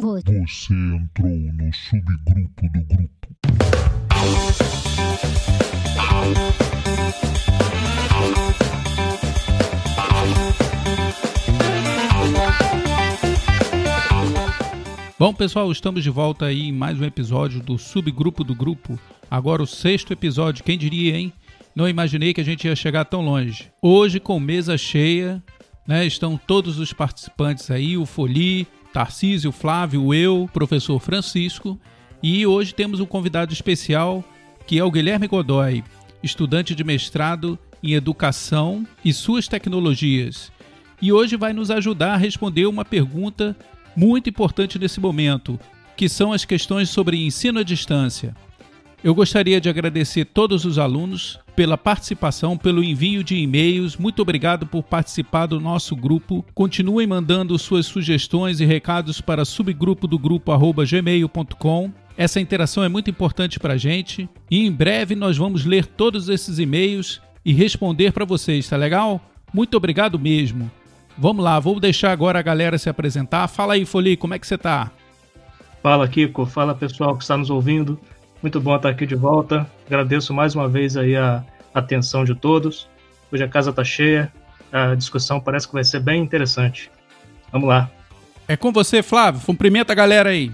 Você entrou no subgrupo do grupo. Bom, pessoal, estamos de volta aí em mais um episódio do Subgrupo do Grupo. Agora o sexto episódio, quem diria, hein? Não imaginei que a gente ia chegar tão longe. Hoje, com mesa cheia, né? Estão todos os participantes aí, o Foli, Tarcísio, Flávio, eu, professor Francisco. E hoje temos um convidado especial, que é o Guilherme Godoy, estudante de mestrado em Educação e suas tecnologias. E hoje vai nos ajudar a responder uma pergunta muito importante nesse momento, que são as questões sobre ensino à distância. Eu gostaria de agradecer todos os alunos pela participação, pelo envio de e-mails. Muito obrigado por participar do nosso grupo. Continuem mandando suas sugestões e recados para subgrupo do grupo gmail.com. Essa interação é muito importante para a gente e em breve nós vamos ler todos esses e-mails e responder para vocês, tá legal? Muito obrigado mesmo. Vamos lá, vou deixar agora a galera se apresentar. Fala aí, Foli, como é que você tá? Fala, Kiko. Fala, pessoal que está nos ouvindo. Muito bom estar aqui de volta. Agradeço mais uma vez aí a atenção de todos. Hoje a casa tá cheia. A discussão parece que vai ser bem interessante. Vamos lá. É com você, Flávio. Cumprimenta a galera aí.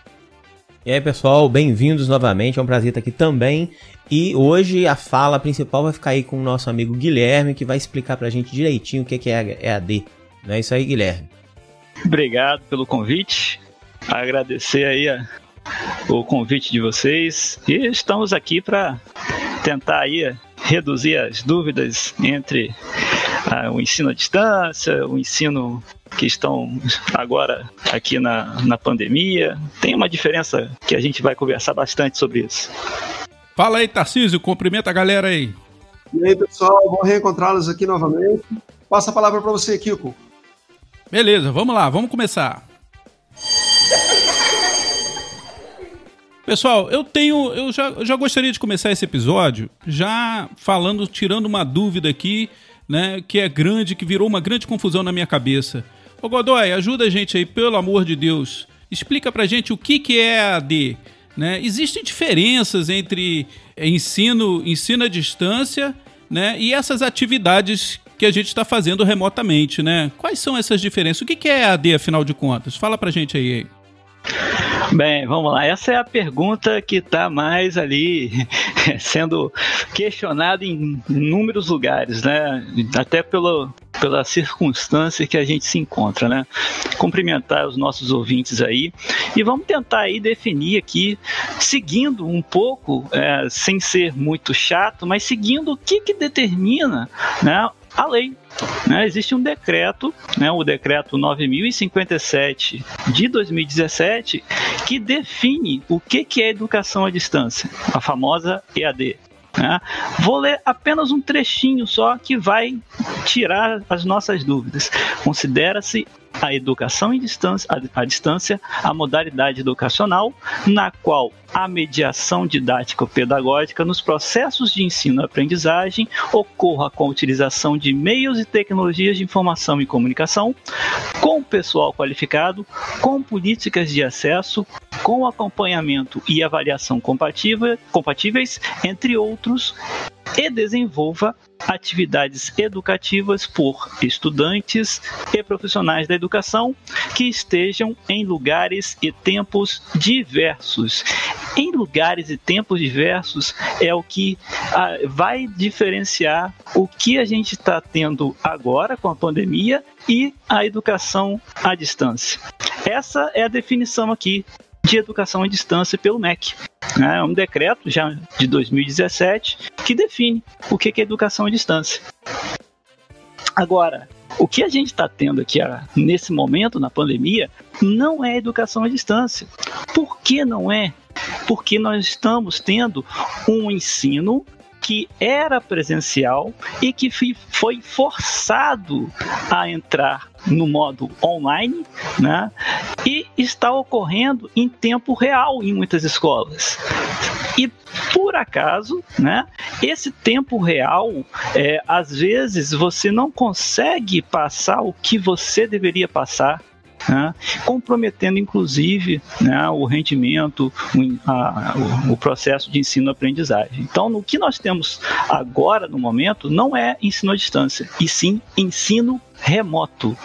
E aí, pessoal, bem-vindos novamente. É um prazer estar aqui também. E hoje a fala principal vai ficar aí com o nosso amigo Guilherme, que vai explicar pra gente direitinho o que é EAD. Não é isso aí, Guilherme? Obrigado pelo convite. Agradecer aí a, o convite de vocês. E estamos aqui para tentar aí reduzir as dúvidas entre ah, o ensino à distância, o ensino que estão agora aqui na, na pandemia. Tem uma diferença que a gente vai conversar bastante sobre isso. Fala aí, Tarcísio, cumprimenta a galera aí. E aí, pessoal, bom reencontrá-los aqui novamente. Passa a palavra para você, Kiko. Beleza, vamos lá, vamos começar. Pessoal, eu tenho. Eu já, eu já gostaria de começar esse episódio já falando, tirando uma dúvida aqui, né? Que é grande, que virou uma grande confusão na minha cabeça. Ô Godoy, ajuda a gente aí, pelo amor de Deus. Explica pra gente o que, que é AD. Né? Existem diferenças entre ensino, ensino à distância né? e essas atividades que a gente está fazendo remotamente, né? Quais são essas diferenças? O que é AD, afinal de contas? Fala pra gente aí. Bem, vamos lá. Essa é a pergunta que está mais ali sendo questionada em inúmeros lugares, né? Até pelo, pela circunstância que a gente se encontra, né? Cumprimentar os nossos ouvintes aí e vamos tentar aí definir aqui, seguindo um pouco, é, sem ser muito chato, mas seguindo o que que determina, né? A lei, né, existe um decreto, né, o decreto 9057 de 2017, que define o que, que é educação à distância, a famosa EAD. Né? Vou ler apenas um trechinho só que vai tirar as nossas dúvidas. Considera-se a educação em distância, à distância, a modalidade educacional na qual a mediação didático-pedagógica nos processos de ensino-aprendizagem ocorra com a utilização de meios e tecnologias de informação e comunicação, com pessoal qualificado, com políticas de acesso, com acompanhamento e avaliação compatíveis, entre outros, e desenvolva atividades educativas por estudantes e profissionais da educação que estejam em lugares e tempos diversos. Em lugares e tempos diversos é o que ah, vai diferenciar o que a gente está tendo agora com a pandemia e a educação à distância. Essa é a definição aqui de educação à distância pelo MEC. É um decreto já de 2017 que define o que é educação à distância. Agora, o que a gente está tendo aqui nesse momento, na pandemia, não é educação à distância. Por que não é? Porque nós estamos tendo um ensino que era presencial e que foi forçado a entrar no modo online, né? E está ocorrendo em tempo real em muitas escolas. E por acaso, né? Esse tempo real, é, às vezes você não consegue passar o que você deveria passar né, comprometendo inclusive né, o rendimento, o, a, o, processo de ensino-aprendizagem. Então, no que nós temos agora no momento, não é ensino à distância, e sim ensino remoto.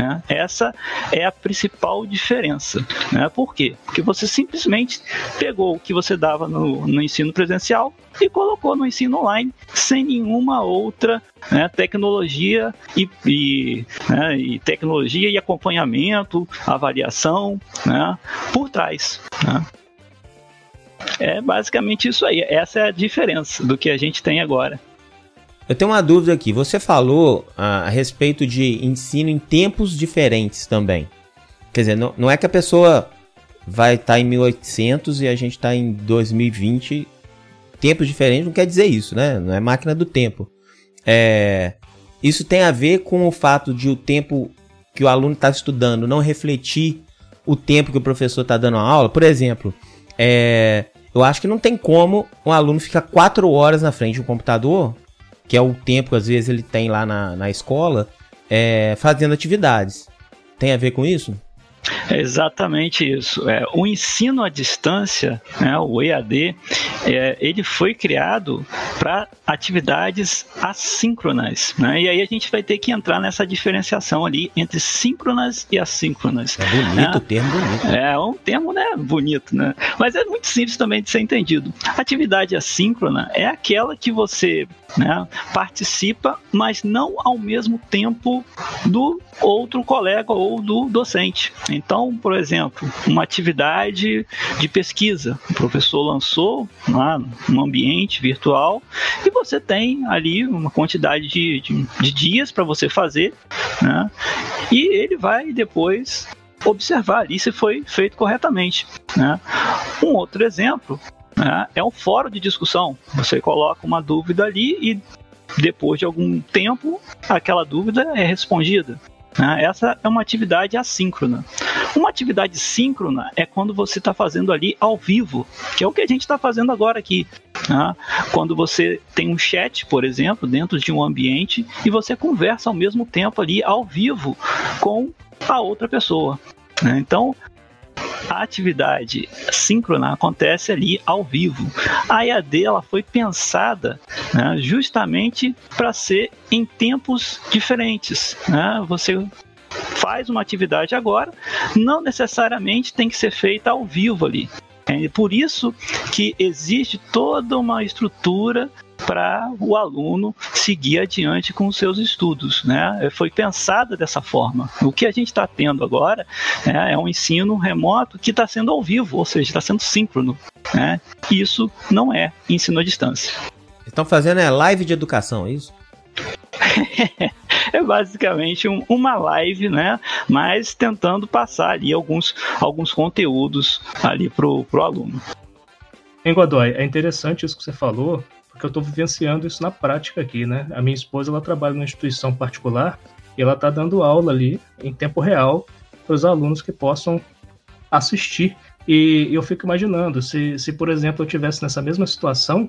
Né? Essa é a principal diferença. Né? Por quê? Porque você simplesmente pegou o que você dava no, no ensino presencial e colocou no ensino online sem nenhuma outra né, tecnologia e, e, né, e, tecnologia e acompanhamento, avaliação né, por trás. Né? É basicamente isso aí. Essa é a diferença do que a gente tem agora. Eu tenho uma dúvida aqui. Você falou a, a respeito de ensino em tempos diferentes também. Quer dizer, não, não é que a pessoa vai estar tá em 1800 e a gente está em 2020. Tempos diferentes não quer dizer isso, né? Não é máquina do tempo. É, isso tem a ver com o fato de o tempo que o aluno está estudando não refletir o tempo que o professor está dando a aula. Por exemplo, é, eu acho que não tem como um aluno ficar quatro horas na frente do computador que é o tempo que às vezes ele tem lá na, na escola, é, fazendo atividades. Tem a ver com isso? É exatamente isso. É, o ensino à distância, né, o EAD, é, ele foi criado para atividades assíncronas. Né? E aí a gente vai ter que entrar nessa diferenciação ali entre síncronas e assíncronas. É bonito né? o termo bonito. É um termo né, bonito, né? Mas é muito simples também de ser entendido. Atividade assíncrona é aquela que você né, participa, mas não ao mesmo tempo do outro colega ou do docente. Então, por exemplo, uma atividade de pesquisa, o professor lançou lá no ambiente virtual e você tem ali uma quantidade de, de, de dias para você fazer, né, e ele vai depois observar ali se foi feito corretamente. Né. Um outro exemplo né, é um fórum de discussão. Você coloca uma dúvida ali e depois de algum tempo aquela dúvida é respondida. Né? Essa é uma atividade assíncrona. Uma atividade síncrona é quando você está fazendo ali ao vivo, que é o que a gente está fazendo agora aqui. Né? Quando você tem um chat, por exemplo, dentro de um ambiente e você conversa ao mesmo tempo ali ao vivo com a outra pessoa. Né? Então, a atividade síncrona acontece ali ao vivo. A EAD ela foi pensada né, justamente para ser em tempos diferentes. Né? Você faz uma atividade agora, não necessariamente tem que ser feita ao vivo ali. É por isso que existe toda uma estrutura para o aluno seguir adiante com os seus estudos. Né? Foi pensada dessa forma. O que a gente está tendo agora né, é um ensino remoto que está sendo ao vivo, ou seja, está sendo síncrono. Né? Isso não é ensino à distância. Estão fazendo é live de educação, é isso? é basicamente um, uma live, né? Mas tentando passar ali alguns, alguns conteúdos ali pro, pro aluno. Em Godoy, é interessante isso que você falou, porque eu estou vivenciando isso na prática aqui, né? A minha esposa ela trabalha numa instituição particular e ela está dando aula ali em tempo real para os alunos que possam assistir. E eu fico imaginando, se, se por exemplo eu tivesse nessa mesma situação,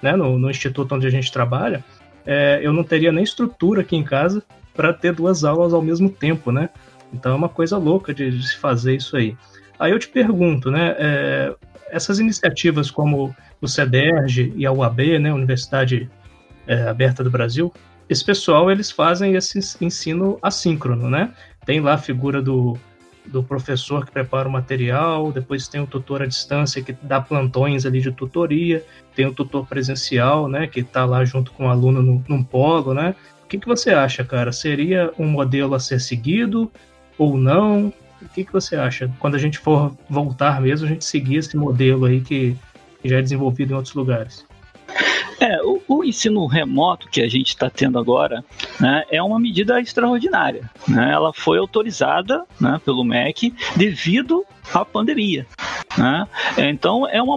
né, no, no instituto onde a gente trabalha, é, eu não teria nem estrutura aqui em casa para ter duas aulas ao mesmo tempo, né? Então é uma coisa louca de, de se fazer isso aí. Aí eu te pergunto, né? É, essas iniciativas como o CEDERJ e a UAB, né, Universidade é, Aberta do Brasil, esse pessoal eles fazem esse ensino assíncrono, né? Tem lá a figura do, do professor que prepara o material, depois tem o tutor à distância que dá plantões ali de tutoria, tem o tutor presencial, né, que está lá junto com o aluno no, num polo, né? O que, que você acha, cara? Seria um modelo a ser seguido ou não? O que, que você acha? Quando a gente for voltar mesmo, a gente seguir esse modelo aí que que já é desenvolvido em outros lugares. É, o, o ensino remoto que a gente está tendo agora né, é uma medida extraordinária. Né? Ela foi autorizada né, pelo MEC devido à pandemia. Né? Então é uma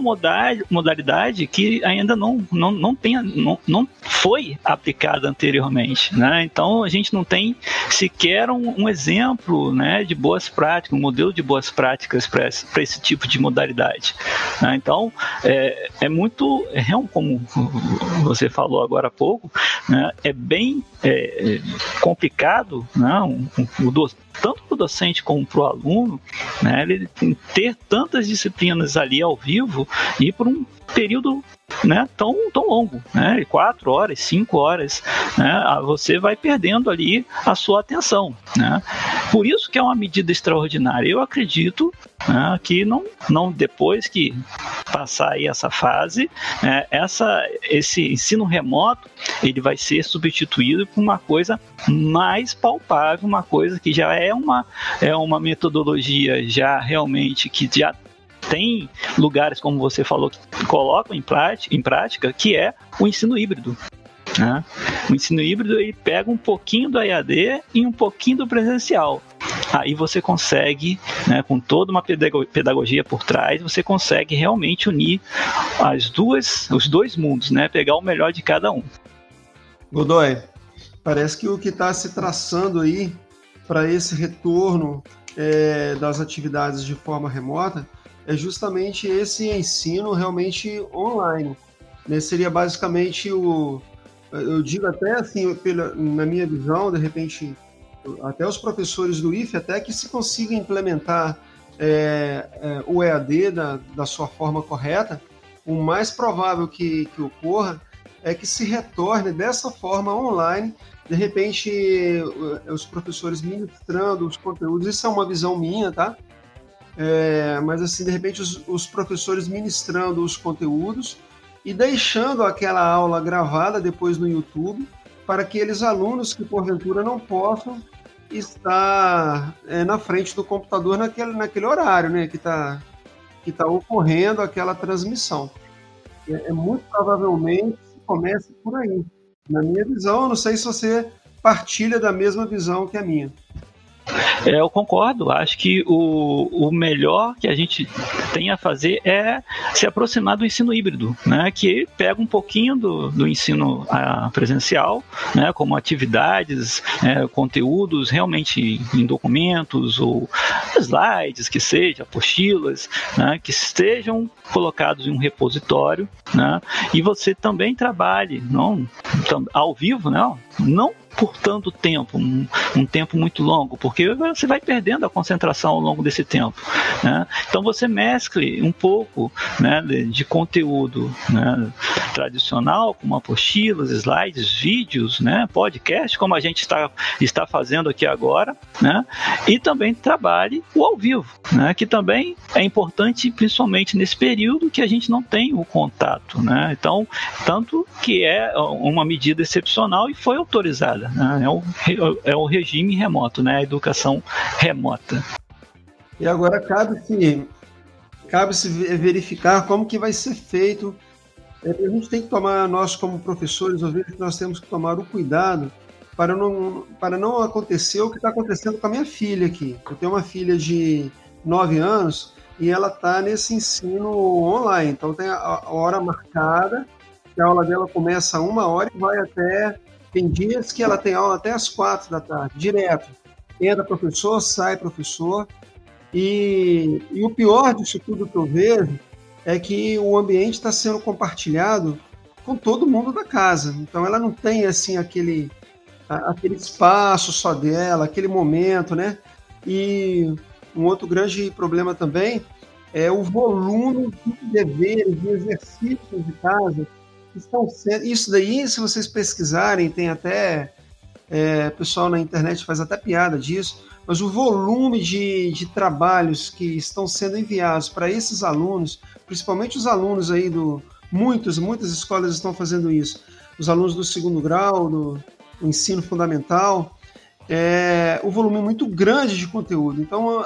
modalidade que ainda não, não, não, não, não foi aplicada anteriormente. Né? Então a gente não tem sequer um, um exemplo né, de boas práticas, um modelo de boas práticas para esse, esse, tipo de modalidade. Né? Então é, é muito, é, como você falou agora há pouco, né, é bem é, complicado né, um, o tanto o docente como para o aluno, né, ele ter tantas disciplinas ali ao vivo e por um período né, tão, tão longo, né, quatro horas, cinco horas, né, você vai perdendo ali a sua atenção. Né. Por isso que é uma medida extraordinária. Eu acredito né, que não, não depois que passar aí essa fase, é, essa, esse ensino remoto ele vai ser substituído por uma coisa mais palpável, uma coisa que já é uma, é uma metodologia já realmente que já tem lugares, como você falou, que colocam em prática, em prática que é o ensino híbrido. Né? O ensino híbrido ele pega um pouquinho do EAD e um pouquinho do presencial. Aí você consegue, né, com toda uma pedagogia por trás, você consegue realmente unir as duas, os dois mundos, né? Pegar o melhor de cada um. Godoy, parece que o que está se traçando aí para esse retorno é, das atividades de forma remota é justamente esse ensino realmente online. Né? Seria basicamente o. Eu digo até assim, pela, na minha visão, de repente, até os professores do IFE, até que se consiga implementar é, é, o EAD da, da sua forma correta, o mais provável que, que ocorra é que se retorne dessa forma online, de repente os professores ministrando os conteúdos, isso é uma visão minha, tá? É, mas assim, de repente, os, os, professores ministrando os conteúdos e deixando aquela aula gravada depois no YouTube para aqueles alunos que porventura não possam estar é, na frente do computador naquele, naquele horário, né, que está que tá ocorrendo aquela transmissão. É, é muito provavelmente comece por aí. Na minha visão, não sei se você partilha da mesma visão que a minha. É, eu concordo. Acho que o, o melhor que a gente tem a fazer é se aproximar do ensino híbrido, né? Que pega um pouquinho do, do ensino a, presencial, né? Como atividades, é, conteúdos realmente em documentos ou slides, que seja, apostilas, né? Que estejam colocados em um repositório, né? E você também trabalhe, não ao vivo, né? Não por tanto tempo, um, um, tempo muito longo, porque você vai perdendo a concentração ao longo desse tempo. Né? Então você mescle um pouco né, de, de, conteúdo né, tradicional, como apostilas, slides, vídeos, né, podcast, como a gente está, está fazendo aqui agora, né, e também trabalhe o ao vivo, né, que também é importante, principalmente nesse período que a gente não tem o contato. Né? Então, tanto que é uma medida excepcional e foi autorizada. Né? É, o, é o regime remoto, né? a educação remota. E agora cabe-se cabe -se verificar como que vai ser feito. É, a gente tem que tomar, nós como professores, eu vejo que nós temos que tomar o cuidado para não, para não acontecer o que está acontecendo com a minha filha aqui. Eu tenho uma filha de 9 anos e ela está nesse ensino online. Então tem a hora marcada, que a aula dela começa uma hora e vai até tem dias que ela tem aula até às quatro da tarde, direto. Entra professor, sai professor. E, e o pior disso tudo que eu vejo é que o ambiente está sendo compartilhado com todo mundo da casa. Então ela não tem assim aquele aquele espaço só dela, aquele momento, né? E um outro grande problema também é o volume de deveres, de exercícios de casa estão sendo. Isso daí, se vocês pesquisarem, tem até. É, pessoal na internet faz até piada disso, mas o volume de, de trabalhos que estão sendo enviados para esses alunos, principalmente os alunos aí do. Muitas, muitas escolas estão fazendo isso. Os alunos do segundo grau, do ensino fundamental, é, o volume é muito grande de conteúdo. Então,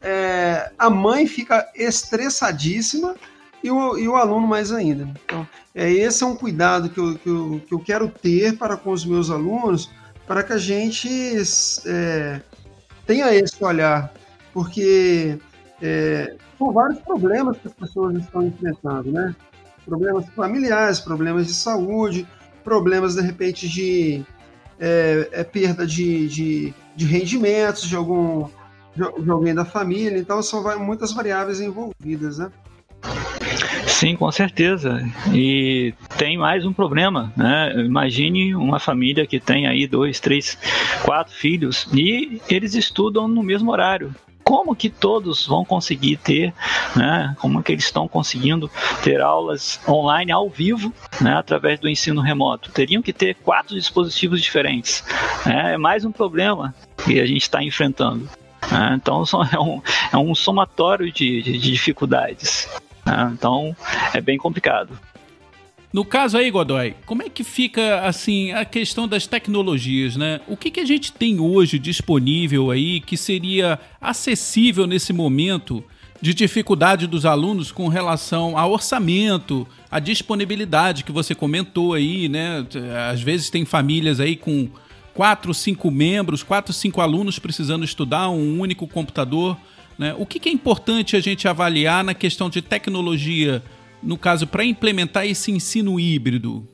é, a mãe fica estressadíssima e o, e o aluno mais ainda. Então, é, esse é um cuidado que eu, que, eu, que eu quero ter para com os meus alunos, para que a gente é, tenha esse olhar, porque é, são vários problemas que as pessoas estão enfrentando, né? Problemas familiares, problemas de saúde, problemas, de repente, de é, é perda de, de, de, rendimentos de algum de alguém da família, então são muitas variáveis envolvidas, né? Sim, com certeza. E tem mais um problema, né? Imagine uma família que tem aí dois, três, quatro filhos e eles estudam no mesmo horário como que todos vão conseguir ter, né, como que eles estão conseguindo ter aulas online ao vivo, né, através do ensino remoto. Teriam que ter quatro dispositivos diferentes. Né? É mais um problema que a gente está enfrentando. Né? Então é um, é um somatório de, de, de dificuldades. Né? Então é bem complicado. No caso aí, Godoy, como é que fica assim a questão das tecnologias, né? O que, que a gente tem hoje disponível aí que seria acessível nesse momento de dificuldade dos alunos com relação a orçamento, a disponibilidade que você comentou aí, né? Às vezes tem famílias aí com quatro, cinco membros, quatro, cinco alunos precisando estudar um único computador. Né? O que, que é importante a gente avaliar na questão de tecnologia no caso, para implementar esse ensino híbrido?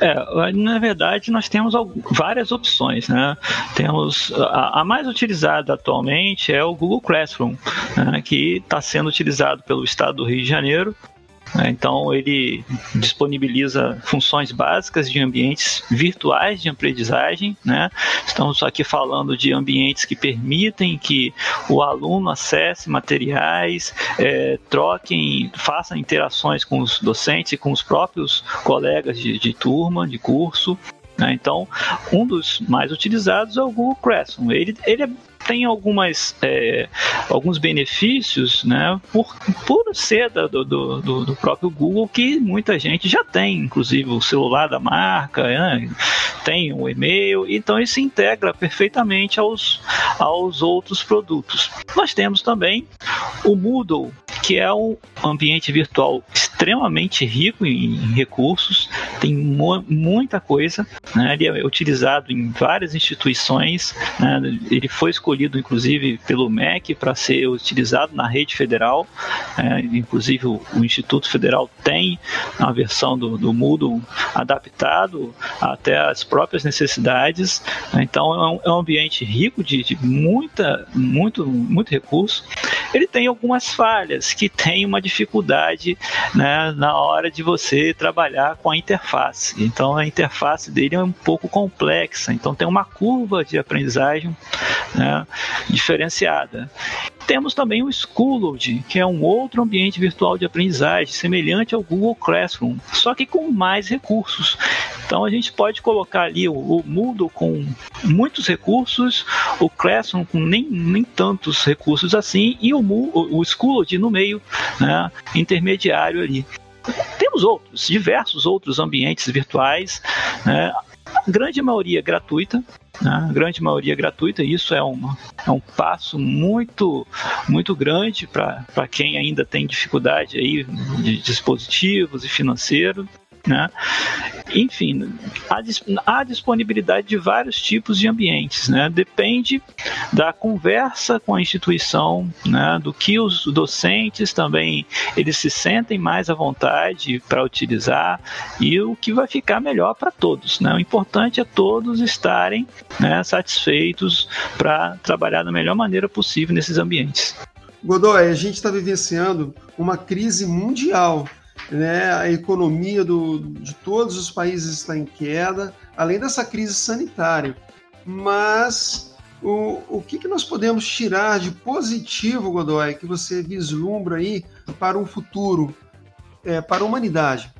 É, na verdade, nós temos várias opções. Né? Temos a, a mais utilizada atualmente é o Google Classroom, né? que está sendo utilizado pelo Estado do Rio de Janeiro? Então, ele disponibiliza funções básicas de ambientes virtuais de aprendizagem. Né? Estamos aqui falando de ambientes que permitem que o aluno acesse materiais, é, troquem, façam interações com os docentes e com os próprios colegas de, de turma, de curso. Né? Então, um dos mais utilizados é o Google Classroom. Ele, ele é tem algumas, é, alguns benefícios né, por, por ser do, do, do, próprio Google que muita gente já tem, inclusive o celular da marca, né, tem o um e-mail, então isso integra perfeitamente aos, aos outros produtos. Nós temos também o Moodle, que é um ambiente virtual extremamente rico em recursos, tem muita coisa, né? ele é utilizado em várias instituições, né? ele foi escolhido inclusive pelo MEC para ser utilizado na rede federal, é, inclusive o, o, Instituto Federal tem a versão do, do Moodle adaptado até as próprias necessidades, né? então é um, é um, ambiente rico de, de muita, muito, muito recurso. Ele tem algumas falhas, que tem uma dificuldade né, na hora de você trabalhar com a interface. Então a interface dele é um pouco complexa, então tem uma curva de aprendizagem né, diferenciada. Temos também o Schoology, que é um outro ambiente virtual de aprendizagem, semelhante ao Google Classroom, só que com mais recursos. Então a gente pode colocar ali o, o Moodle com muitos recursos, o Classroom com nem, nem tantos recursos assim, e o, o, no meio, né, intermediário ali. Temos outros, diversos outros ambientes virtuais, né, grande maioria gratuita, né? grande maioria gratuita, isso é, uma, é um passo muito, muito grande para quem ainda tem dificuldade aí de dispositivos e financeiro. Né? Enfim, há, há, disponibilidade de vários tipos de ambientes, né? depende da conversa com a instituição, né? do que os docentes também eles se sentem mais à vontade para utilizar e o que vai ficar melhor para todos. Né? O importante é todos estarem né, satisfeitos para trabalhar da melhor maneira possível nesses ambientes. Godoy, a gente está vivenciando uma crise mundial né, a economia do, de todos os países está em queda, além dessa crise sanitária. Mas o, o que, que nós podemos tirar de positivo, Godoy, que você vislumbra aí para um futuro, é, para a humanidade?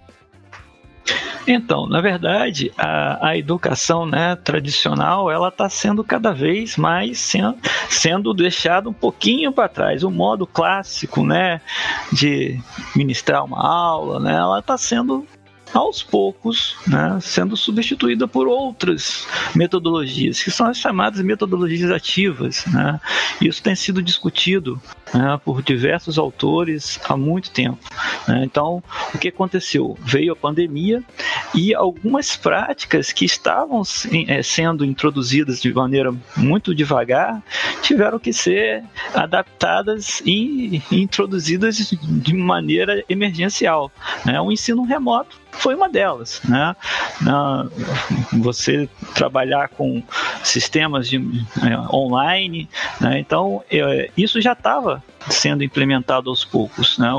Então, na verdade, a, a educação né, tradicional ela está sendo cada vez mais sendo, sendo deixada um pouquinho para trás. O modo clássico, né, de ministrar uma aula, né, ela está sendo aos poucos, né, sendo substituída por outras metodologias, que são as chamadas metodologias ativas. Né? Isso tem sido discutido né, por diversos autores há muito tempo. Né? Então, o que aconteceu? Veio a pandemia e algumas práticas que estavam é, sendo introduzidas de maneira muito devagar tiveram que ser adaptadas e introduzidas de maneira emergencial. Né? O ensino remoto foi uma delas. Né? você trabalhar com sistemas de, é, online, né? então é, isso já estava sendo implementado aos poucos. Né?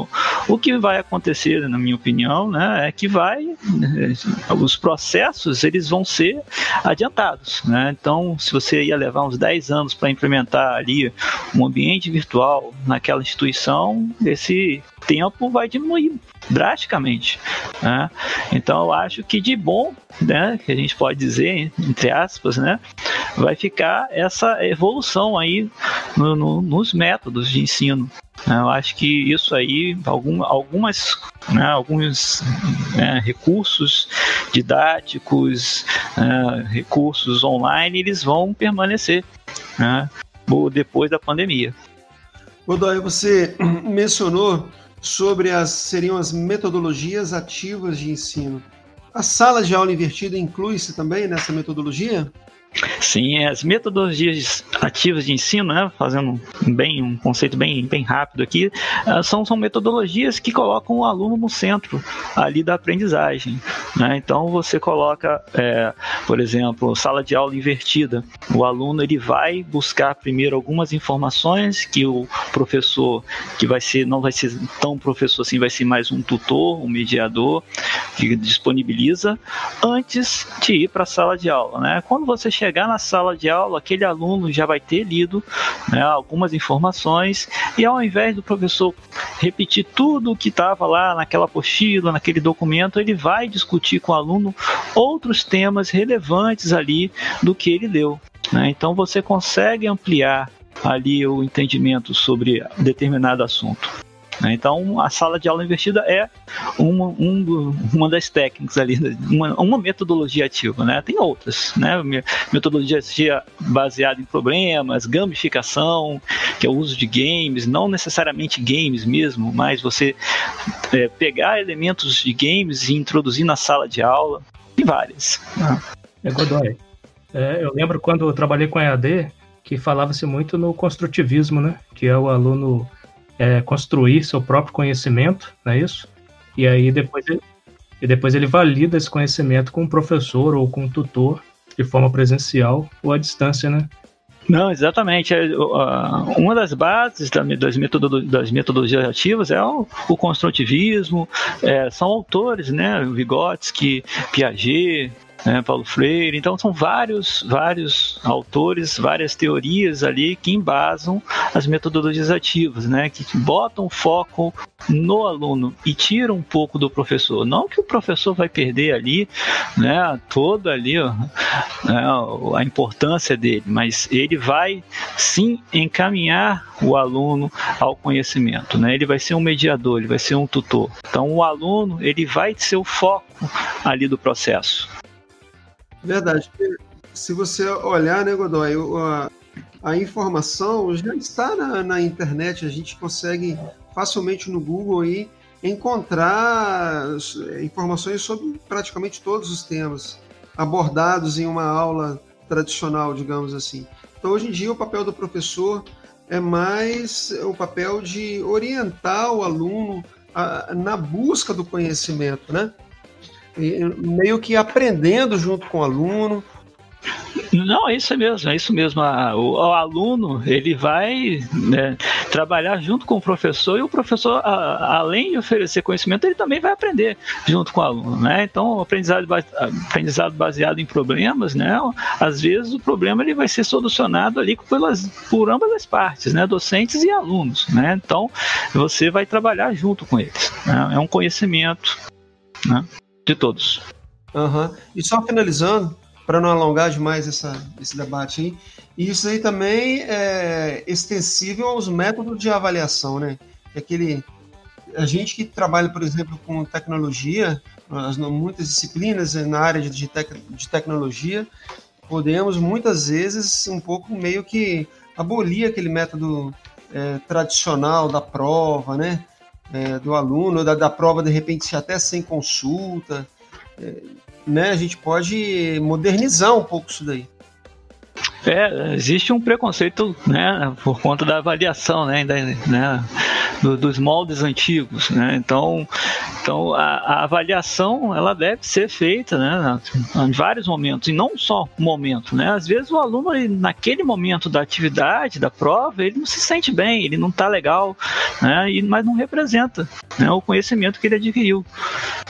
O que vai acontecer, na minha opinião, né, é que vai os processos eles vão ser adiantados, né? Então, se você ia levar uns 10 anos para implementar ali um ambiente virtual naquela instituição, esse tempo vai diminuir drasticamente. Né? Então eu acho que de bom, né, que a gente pode dizer, entre aspas, né, vai ficar essa evolução aí no, no, nos métodos de ensino. Né? Eu acho que isso aí, algum, algumas, né, alguns né, recursos didáticos, né, recursos online, eles vão permanecer né, depois da pandemia. Godoy, você mencionou sobre as seriam as metodologias ativas de ensino. A sala de aula invertida inclui-se também nessa metodologia? Sim, as metodologias ativas de ensino, né, fazendo bem um conceito bem, bem rápido aqui, ah, são, são metodologias que colocam o aluno no centro ali da aprendizagem. Né? Então você coloca, é, por exemplo, sala de aula invertida. O aluno ele vai buscar primeiro algumas informações que o professor, que vai ser não vai ser tão professor assim, vai ser mais um tutor, um mediador que disponibiliza antes de ir para a sala de aula. Né? Quando você chegar na sala de aula, aquele aluno já vai ter lido né, algumas informações e ao invés do professor repetir tudo o que estava lá naquela apostila, naquele documento, ele vai discutir com o aluno outros temas relevantes ali do que ele leu. Né? Então você consegue ampliar ali o entendimento sobre determinado assunto. Né? Então, a sala de aula invertida é uma, um, uma das técnicas ali, uma, uma, metodologia ativa. Né? Tem outras, né? metodologia baseada em problemas, gamificação, que é o uso de games, não necessariamente games mesmo, mas você é, pegar elementos de games e introduzir na sala de aula. Tem várias. É Godoy. É, eu lembro quando eu trabalhei com a EAD que falava-se muito no construtivismo, né? Que é o aluno é, construir seu próprio conhecimento, não é isso? E aí depois ele, e depois ele valida esse conhecimento com o professor ou com o tutor de forma presencial ou à distância, né? Não, exatamente. É, uma das bases das, metodologias ativas é o, o construtivismo, é, são autores, né? Vygotsky, Piaget, né, Paulo Freire. Então são vários, vários autores, várias teorias ali que embasam as metodologias ativas, né, que botam foco no aluno e tiram um pouco do professor. Não que o professor vai perder ali, né, toda ali ó, né, a importância dele, mas ele vai sim encaminhar o aluno ao conhecimento, né? Ele vai ser um mediador, ele vai ser um tutor. Então o aluno ele vai ser o foco ali do processo. Verdade. Se você olhar, né, Godoy, a, a informação já está na, na, internet, a gente consegue facilmente no Google aí encontrar informações sobre praticamente todos os temas abordados em uma aula tradicional, digamos assim. Então, hoje em dia, o papel do professor é mais o papel de orientar o aluno a, na busca do conhecimento, né? Meio que aprendendo junto com o aluno. Não, é isso mesmo, é isso mesmo. O, o aluno ele vai né, trabalhar junto com o professor e o professor, a, além de oferecer conhecimento, ele também vai aprender junto com o aluno, né? Então, o aprendizado, aprendizado baseado em problemas, né? Às vezes o problema ele vai ser solucionado ali pelas, por ambas as partes, né? Docentes e alunos, né? Então, você vai trabalhar junto com eles. Né? É um conhecimento, né? De todos. Uhum. E só finalizando, para não alongar demais essa, esse debate aí, isso aí também é extensível aos métodos de avaliação, né? Aquele, a gente que trabalha, por exemplo, com tecnologia, muitas disciplinas na área de, tec, de tecnologia, podemos muitas vezes um pouco meio que abolir aquele método é, tradicional da prova, né? É, do aluno, da, da prova, de repente, até sem consulta. É, né? A gente pode modernizar um pouco isso daí. É, existe um preconceito, né, por conta da avaliação, né, da, né do, dos moldes antigos, né? Então, então a, a, avaliação ela deve ser feita, né, em vários momentos e não só um momento, né? Às vezes o aluno ele, naquele momento da atividade, da prova, ele não se sente bem, ele não está legal, né? E, mas não representa né, o conhecimento que ele adquiriu.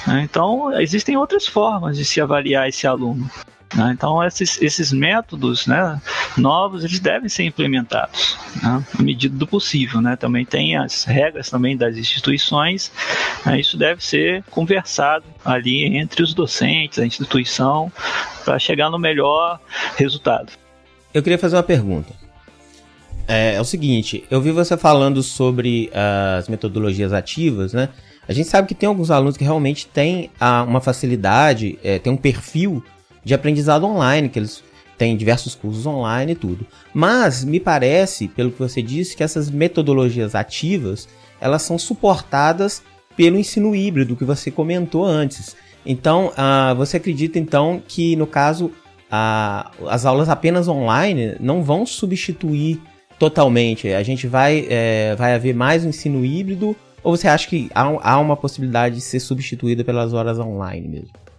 Né? Então existem outras formas de se avaliar esse aluno. Né? Então, esses, esses métodos né, novos eles devem ser implementados né, na medida do possível. Né? Também tem as regras também das instituições, né, isso deve ser conversado ali entre os docentes, a instituição, para chegar no melhor resultado. Eu queria fazer uma pergunta. É, é, o seguinte, eu vi você falando sobre as metodologias ativas, né? A gente sabe que tem alguns alunos que realmente têm ah, uma facilidade, é, tem um perfil de aprendizado online, que eles têm diversos cursos online e tudo. Mas me parece, pelo que você disse, que essas metodologias ativas, elas são suportadas pelo ensino híbrido que você comentou antes. Então, uh, você acredita então que no caso uh, as aulas apenas online não vão substituir totalmente? A gente vai, é, vai haver mais um ensino híbrido ou você acha que há, há uma possibilidade de ser substituída pelas horas online mesmo?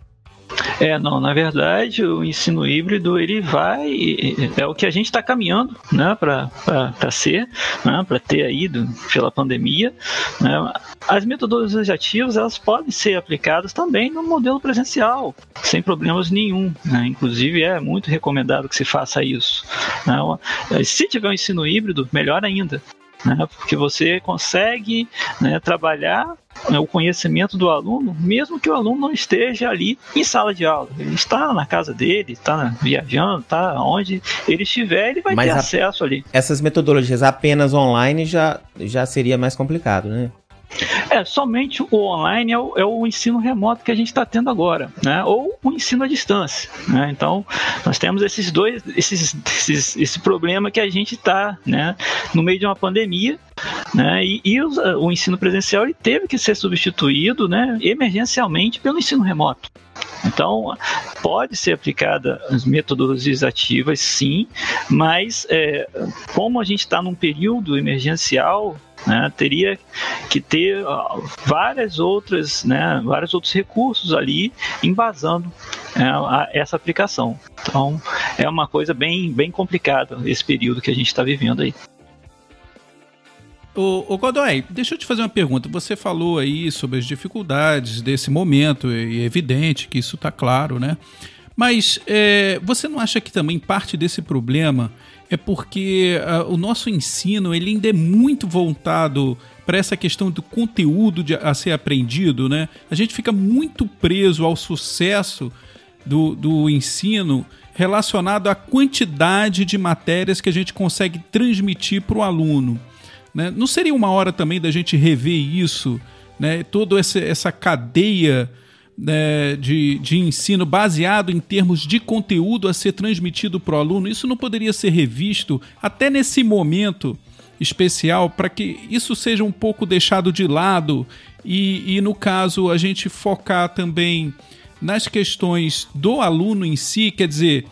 É, não, na verdade, o ensino híbrido ele vai é o que a gente está caminhando, né, para ser, né, para ter aí do, pela pandemia. Né. As metodologias ativas elas podem ser aplicadas também no modelo presencial, sem problemas nenhum. Né. Inclusive é muito recomendado que se faça isso. Né. Se tiver um ensino híbrido, melhor ainda né, porque você consegue né, trabalhar né, o conhecimento do aluno, mesmo que o aluno não esteja ali em sala de aula. Ele está na casa dele, está viajando, está onde ele estiver, ele vai Mas ter a, acesso ali. Essas metodologias apenas online já, já seria mais complicado, né? É, somente o online é o, é o ensino remoto que a gente está tendo agora, né? Ou o ensino à distância, né? Então, nós temos esses dois, esses, esses esse problema que a gente está, né? No meio de uma pandemia, né? E, e o, o, ensino presencial ele teve que ser substituído, né? Emergencialmente pelo ensino remoto. Então, pode ser aplicada as metodologias ativas, sim, mas é, como a gente está num período emergencial, né, teria que ter várias outras, né, vários outros recursos ali embasando é, essa aplicação. Então é uma coisa bem, bem complicada esse período que a gente está vivendo aí. O, o Godoy, deixa eu te fazer uma pergunta. Você falou aí sobre as dificuldades desse momento, e é evidente que isso está claro, né? Mas é, você não acha que também parte desse problema é porque uh, o nosso ensino ele ainda é muito voltado para essa questão do conteúdo de, a ser aprendido, né? A gente fica muito preso ao sucesso do, do ensino relacionado à quantidade de matérias que a gente consegue transmitir para o aluno. Né? Não seria uma hora também da gente rever isso, né? toda essa, essa cadeia né, de, de ensino baseado em termos de conteúdo a ser transmitido para o aluno, isso não poderia ser revisto até nesse momento especial para que isso seja um pouco deixado de lado e, e, no caso, a gente focar também nas questões do aluno em si, quer dizer.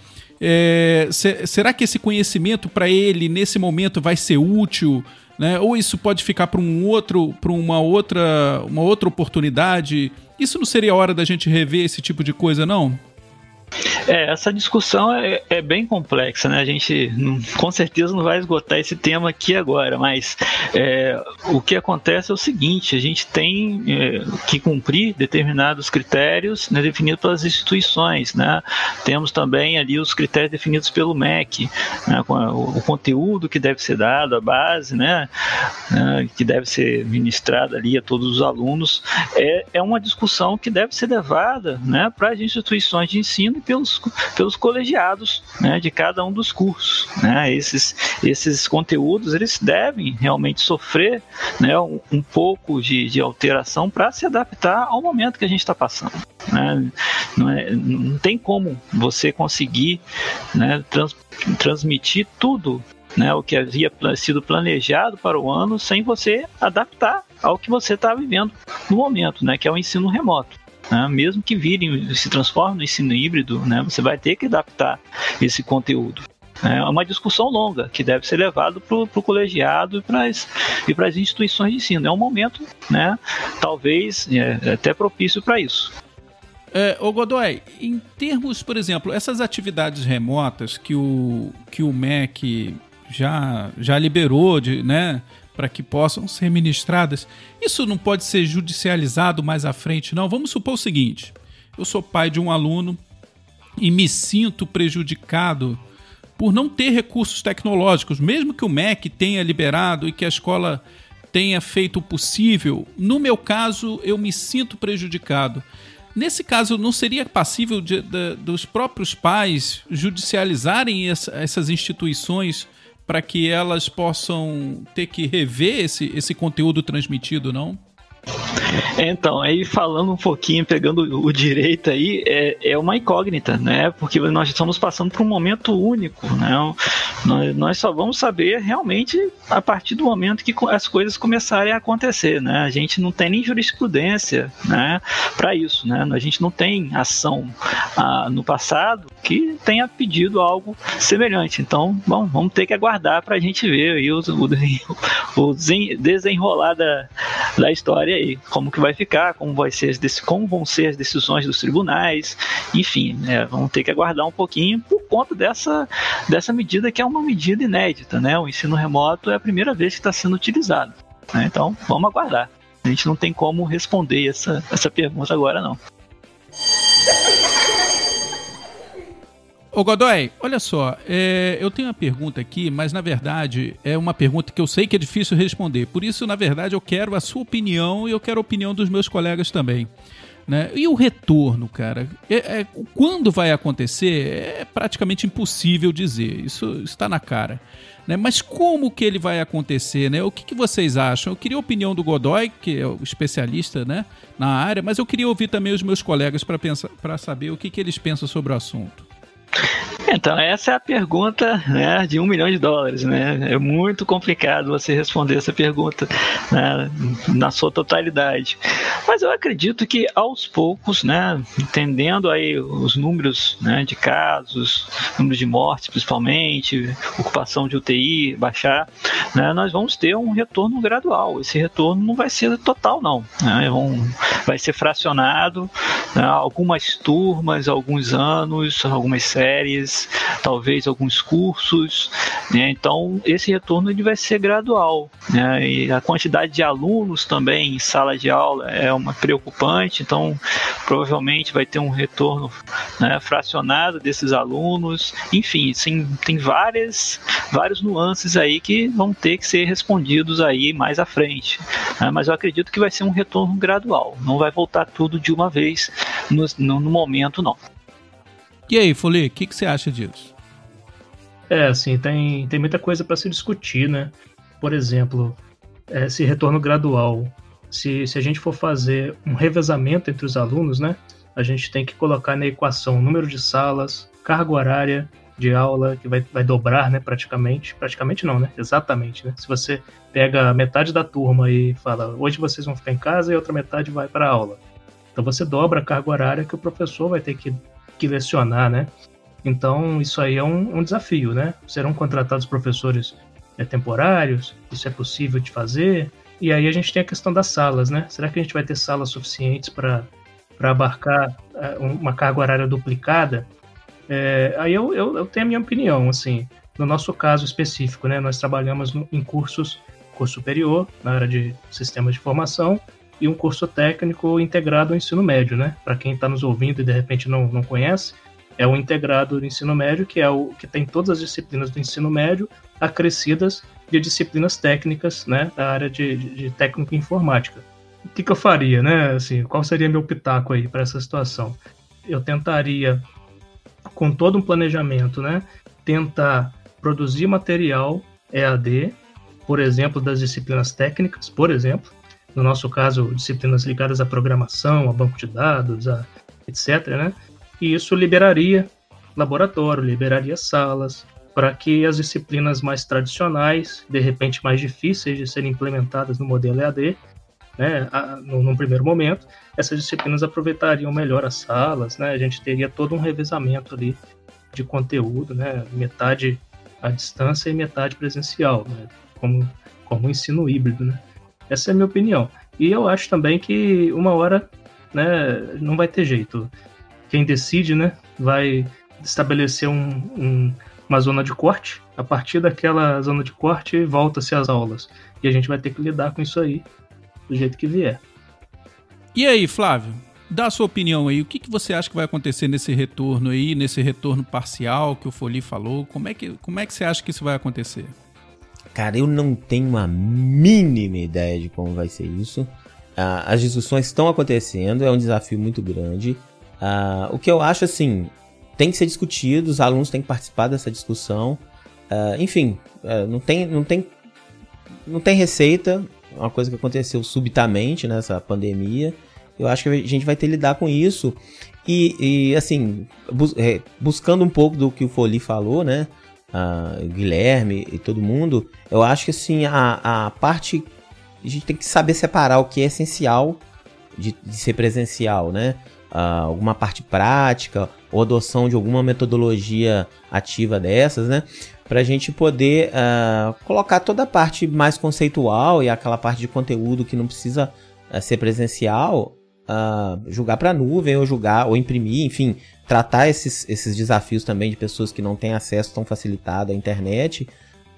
É, será que esse conhecimento para ele nesse momento vai ser útil? Né? Ou isso pode ficar para um outro, para uma outra, uma outra oportunidade? Isso não seria hora da gente rever esse tipo de coisa, não? É, essa discussão é, é, bem complexa, né? A gente com certeza não vai esgotar esse tema aqui agora, mas é, o que acontece é o seguinte: a gente tem é, que cumprir determinados critérios né, definidos pelas instituições, né? Temos também ali os critérios definidos pelo MEC, né, o, o, conteúdo que deve ser dado, a base, né, né, que deve ser ministrada ali a todos os alunos. É, é uma discussão que deve ser levada, né, para as instituições de ensino pelos, pelos colegiados né, de cada um dos cursos. Né? Esses, esses conteúdos eles devem realmente sofrer né, um, um pouco de, de alteração para se adaptar ao momento que a gente está passando. Né? Não, é, não tem como você conseguir né, trans, transmitir tudo né, o que havia sido planejado para o ano sem você adaptar ao que você está vivendo no momento, né, que é o ensino remoto. Né? Mesmo que virem, se transformem no ensino híbrido, né? você vai ter que adaptar esse conteúdo. É uma discussão longa que deve ser levado para o colegiado e para as instituições de ensino. É um momento, né, talvez é, até propício para isso. É, ô Godoy, em termos, por exemplo, essas atividades remotas que o, que o MEC já, já liberou, de, né, para que possam ser ministradas, isso não pode ser judicializado mais à frente, não? Vamos supor o seguinte: eu sou pai de um aluno e me sinto prejudicado por não ter recursos tecnológicos, mesmo que o MEC tenha liberado e que a escola tenha feito o possível, no meu caso eu me sinto prejudicado. Nesse caso, não seria passível de, de, dos próprios pais judicializarem essa, essas instituições para que elas possam ter que rever esse, esse conteúdo transmitido, não? Então, aí falando um pouquinho, pegando o direito aí, é, é uma incógnita, né? Porque nós estamos passando por um momento único, né? Nós, nós só vamos saber realmente a partir do momento que as coisas começarem a acontecer, né? A gente não tem nem jurisprudência, né? Para isso, né? A gente não tem ação ah, no passado que tenha pedido algo semelhante. Então, bom, vamos ter que aguardar para a gente ver aí o, o, o desenrolar da, da história aí, como que vai ficar, como, vai ser como vão ser as decisões dos tribunais, enfim, né, vamos ter que aguardar um pouquinho por conta dessa, dessa medida que é uma medida inédita, né? O ensino remoto é a primeira vez que está sendo utilizado. Né? Então, vamos aguardar. A gente não tem como responder essa, essa pergunta agora, não. Ô Godoy, olha só, é, eu tenho uma pergunta aqui, mas na verdade é uma pergunta que eu sei que é difícil responder. Por isso, na verdade, eu quero a sua opinião e eu quero a opinião dos meus colegas também. Né? E o retorno, cara? É, é, quando vai acontecer é praticamente impossível dizer. Isso está na cara. Né? Mas como que ele vai acontecer? Né? O que, que vocês acham? Eu queria a opinião do Godoy, que é o especialista né, na área, mas eu queria ouvir também os meus colegas para saber o que, que eles pensam sobre o assunto. Então, essa é a pergunta né, de um milhão de dólares. Né? É muito complicado você responder essa pergunta né, na sua totalidade. Mas eu acredito que aos poucos, né, entendendo aí os números né, de casos, números de mortes principalmente, ocupação de UTI baixar, né, nós vamos ter um retorno gradual. Esse retorno não vai ser total, não. Né? vai ser fracionado, né, algumas turmas, alguns anos, algumas séries talvez alguns cursos. Né? Então, esse retorno ele vai ser gradual. Né? E a quantidade de alunos também em sala de aula é uma preocupante, então provavelmente vai ter um retorno né, fracionado desses alunos. Enfim, sim, tem várias, vários nuances aí que vão ter que ser respondidos aí mais à frente. Né? Mas eu acredito que vai ser um retorno gradual, não vai voltar tudo de uma vez no, no, no momento, não. E aí, Folie, o que, que você acha disso? É, assim, tem, tem muita coisa para se discutir, né? Por exemplo, esse retorno gradual. Se, se a gente for fazer um revezamento entre os alunos, né? A gente tem que colocar na equação o número de salas, carga horária de aula, que vai, vai dobrar, né, praticamente. Praticamente não, né? Exatamente, né? Se você pega metade da turma e fala, hoje vocês vão ficar em casa e outra metade vai para a aula. Então você dobra a carga horária que o professor vai ter que que lecionar, né? Então, isso aí é um, um desafio, né? Serão contratados professores é, temporários, isso é possível de fazer. E aí a gente tem a questão das salas, né? Será que a gente vai ter salas suficientes para abarcar é, uma carga horária duplicada? É, aí eu, eu, eu, tenho a minha opinião, assim. No nosso caso específico, né? Nós trabalhamos no, em cursos, curso superior, na área de sistemas de formação, e um curso técnico integrado ao ensino médio, né? Para quem está nos ouvindo e de repente não, não conhece, é o integrado do ensino médio, que é o que tem todas as disciplinas do ensino médio acrescidas de disciplinas técnicas, né? Da área de, de, de informática. O que, que eu faria, né? Assim, qual seria meu pitaco aí para essa situação? Eu tentaria, com todo um planejamento, né? Tentar produzir material EAD, por exemplo, das disciplinas técnicas, por exemplo, no nosso caso, disciplinas ligadas à programação, a banco de dados, a etc. Né? E isso liberaria laboratório, liberaria salas, para que as disciplinas mais tradicionais, de repente mais difíceis de serem implementadas no modelo EAD, né, no, num primeiro momento, essas disciplinas aproveitariam melhor as salas, né, a gente teria todo um revezamento ali de conteúdo, né, metade à distância e metade presencial, né? como, como um ensino híbrido. Né? Essa é a minha opinião. E eu acho também que uma hora né, não vai ter jeito. Quem decide né, vai estabelecer um, um, uma zona de corte. A partir daquela zona de corte, volta-se às aulas. E a gente vai ter que lidar com isso aí do jeito que vier. E aí, Flávio? Dá a sua opinião aí. O que, que você acha que vai acontecer nesse retorno aí, nesse retorno parcial que o Foli falou? Como é que, como é que você acha que isso vai acontecer? Cara, eu não tenho a mínima ideia de como vai ser isso. Uh, as discussões estão acontecendo, é um desafio muito grande. Uh, o que eu acho, assim, tem que ser discutido, os alunos têm que participar dessa discussão. Uh, enfim, não, tem, não, tem, não tem receita, é uma coisa que aconteceu subitamente nessa pandemia. Eu acho que a gente vai ter que lidar com isso. E, e assim, bus é, buscando um pouco do que o Foli falou, né? Uh, Guilherme e todo mundo, eu acho que assim, a, a parte. A gente tem que saber separar o que é essencial de, de ser presencial, né? Uh, alguma parte prática ou adoção de alguma metodologia ativa dessas, né? Para a gente poder uh, colocar toda a parte mais conceitual e aquela parte de conteúdo que não precisa uh, ser presencial uh, jogar para nuvem ou jogar ou imprimir, enfim, tratar esses, esses desafios também de pessoas que não têm acesso tão facilitado à internet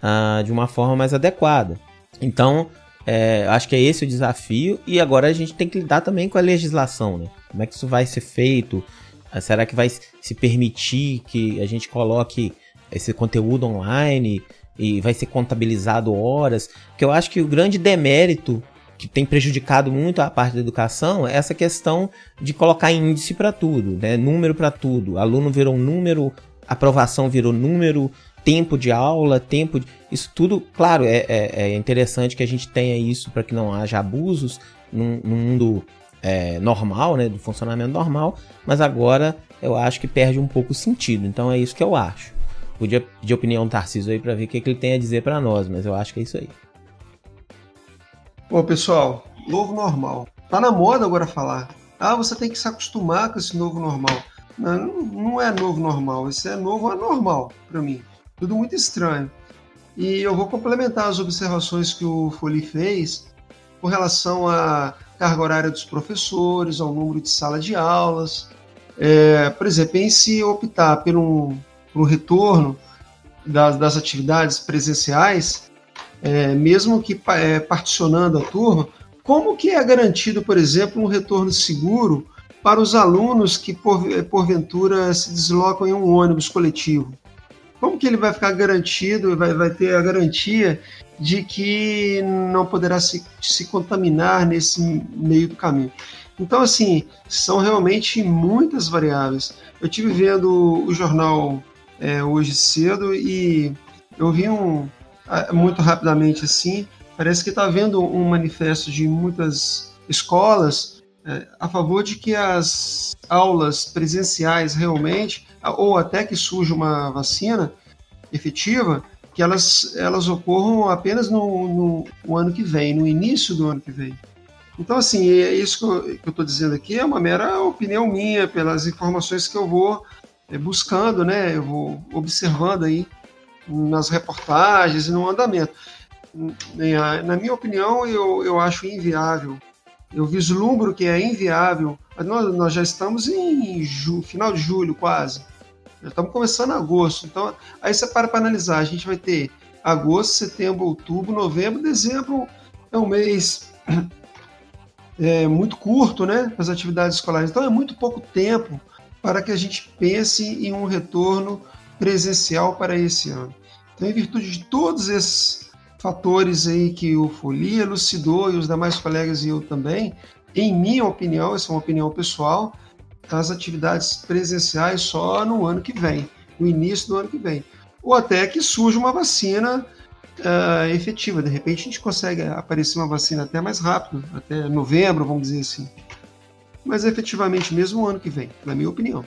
uh, de uma forma mais adequada. Então, é, acho que é esse o desafio e agora a gente tem que lidar também com a legislação, né? Como é que isso vai ser feito? Uh, será que vai se permitir que a gente coloque esse conteúdo online e vai ser contabilizado horas? Porque eu acho que o grande demérito que tem prejudicado muito a parte da educação é essa questão de colocar índice para tudo, né? número para tudo. Aluno virou número, aprovação virou número, tempo de aula, tempo de... Isso tudo, claro, é, é, é interessante que a gente tenha isso para que não haja abusos no, no mundo é, normal, né, do funcionamento normal, mas agora eu acho que perde um pouco o sentido. Então é isso que eu acho. Podia pedir opinião do Tarcísio aí para ver o que, que ele tem a dizer para nós, mas eu acho que é isso aí. Bom, pessoal, novo normal. Tá na moda agora falar. Ah, você tem que se acostumar com esse novo normal. Não, não é novo normal, isso é novo anormal para mim. Tudo muito estranho. E eu vou complementar as observações que o Foli fez com relação à carga horária dos professores, ao número de salas de aulas. É, por exemplo, em se optar por um retorno das, das atividades presenciais, é, mesmo que é, particionando a turma, como que é garantido, por exemplo, um retorno seguro para os alunos que, por, porventura, se deslocam em um ônibus coletivo? Como que ele vai ficar garantido, vai, vai ter a garantia de que não poderá se, se contaminar nesse meio do caminho? Então, assim, são realmente muitas variáveis. Eu tive vendo o jornal é, hoje cedo e eu vi um, muito rapidamente assim, parece que está havendo um manifesto de muitas escolas é, a favor de que as aulas presenciais realmente, ou até que surja uma vacina efetiva, que elas, elas ocorram apenas no, no, no ano que vem, no início do ano que vem. Então, assim, é isso que eu estou dizendo aqui é uma mera opinião minha, pelas informações que eu vou é, buscando, né? Eu vou observando aí nas reportagens e no andamento. Na minha opinião, eu, eu acho inviável. Eu vislumbro que é inviável. Nós, nós já estamos em ju, final de julho, quase. Já estamos começando agosto. Então, aí você para para analisar. A gente vai ter agosto, setembro, outubro, novembro, dezembro é um mês é, muito curto, né? As atividades escolares. Então, é muito pouco tempo para que a gente pense em um retorno presencial para esse ano. Então, em virtude de todos esses fatores aí que o Folia elucidou e os demais colegas e eu também, em minha opinião, essa é uma opinião pessoal, as atividades presenciais só no ano que vem, no início do ano que vem. Ou até que surja uma vacina uh, efetiva. De repente a gente consegue aparecer uma vacina até mais rápido, até novembro, vamos dizer assim. Mas efetivamente mesmo o ano que vem, na minha opinião.